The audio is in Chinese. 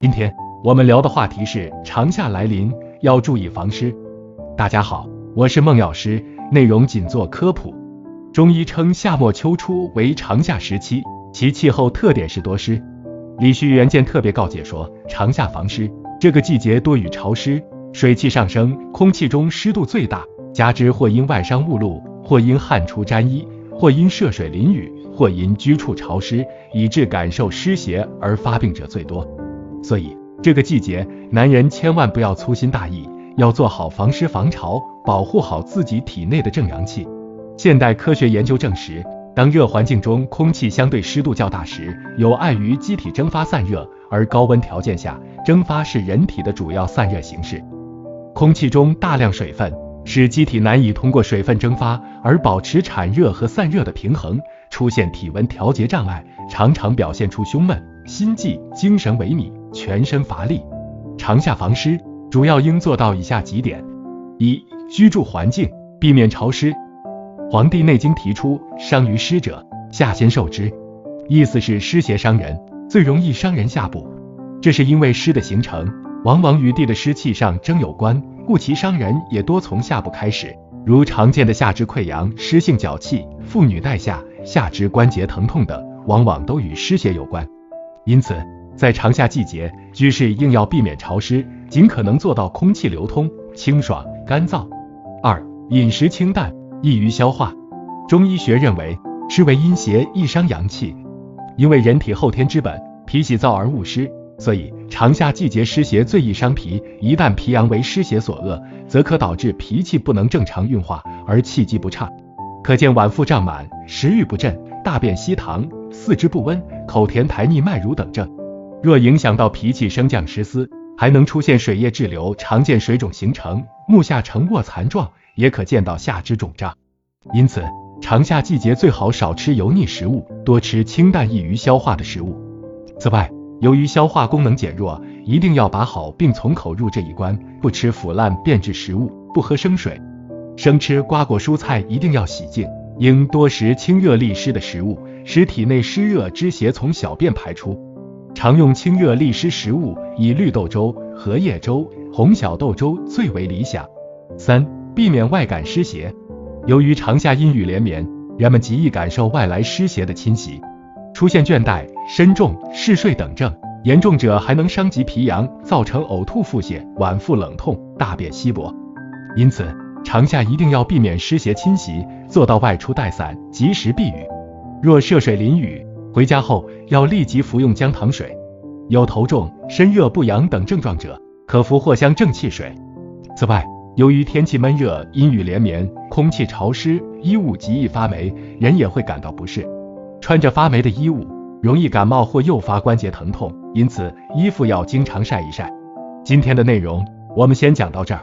今天我们聊的话题是长夏来临要注意防湿。大家好，我是孟药师，内容仅做科普。中医称夏末秋初为长夏时期，其气候特点是多湿。李旭元见特别告诫说，长夏防湿，这个季节多雨潮湿，水汽上升，空气中湿度最大，加之或因外伤误露，或因汗出沾衣，或因涉水淋雨，或因居处潮湿，以致感受湿邪而发病者最多。所以这个季节，男人千万不要粗心大意，要做好防湿防潮，保护好自己体内的正阳气。现代科学研究证实，当热环境中空气相对湿度较大时，有碍于机体蒸发散热；而高温条件下，蒸发是人体的主要散热形式。空气中大量水分，使机体难以通过水分蒸发而保持产热和散热的平衡，出现体温调节障碍，常常表现出胸闷、心悸、精神萎靡、全身乏力。长夏防湿，主要应做到以下几点：一、居住环境避免潮湿。《黄帝内经》提出，伤于湿者，下先受之，意思是湿邪伤人，最容易伤人下部。这是因为湿的形成往往与地的湿气上蒸有关，故其伤人也多从下部开始。如常见的下肢溃疡、湿性脚气、妇女带下、下肢关节疼痛等，往往都与湿邪有关。因此，在长夏季节，居室应要避免潮湿，尽可能做到空气流通、清爽、干燥。二、饮食清淡。易于消化。中医学认为，湿为阴邪，易伤阳气。因为人体后天之本，脾喜燥而恶湿，所以长夏季节湿邪最易伤脾。一旦脾阳为湿邪所恶，则可导致脾气不能正常运化，而气机不畅。可见脘腹胀满、食欲不振、大便稀溏、四肢不温、口甜苔腻脉濡等症。若影响到脾气升降失司，还能出现水液滞留，常见水肿形成，目下呈卧蚕状。也可见到下肢肿胀，因此长夏季节最好少吃油腻食物，多吃清淡易于消化的食物。此外，由于消化功能减弱，一定要把好病从口入这一关，不吃腐烂变质食物，不喝生水，生吃瓜果蔬菜一定要洗净，应多食清热利湿的食物，使体内湿热之邪从小便排出。常用清热利湿食物，以绿豆粥、荷叶粥、红小豆粥最为理想。三。避免外感湿邪，由于长夏阴雨连绵，人们极易感受外来湿邪的侵袭，出现倦怠、身重、嗜睡等症，严重者还能伤及脾阳，造成呕吐、腹泻、脘腹冷痛、大便稀薄。因此，长夏一定要避免湿邪侵袭，做到外出带伞，及时避雨。若涉水淋雨，回家后要立即服用姜糖水。有头重、身热不痒等症状者，可服藿香正气水。此外，由于天气闷热、阴雨连绵、空气潮湿，衣物极易发霉，人也会感到不适。穿着发霉的衣物，容易感冒或诱发关节疼痛，因此衣服要经常晒一晒。今天的内容我们先讲到这儿。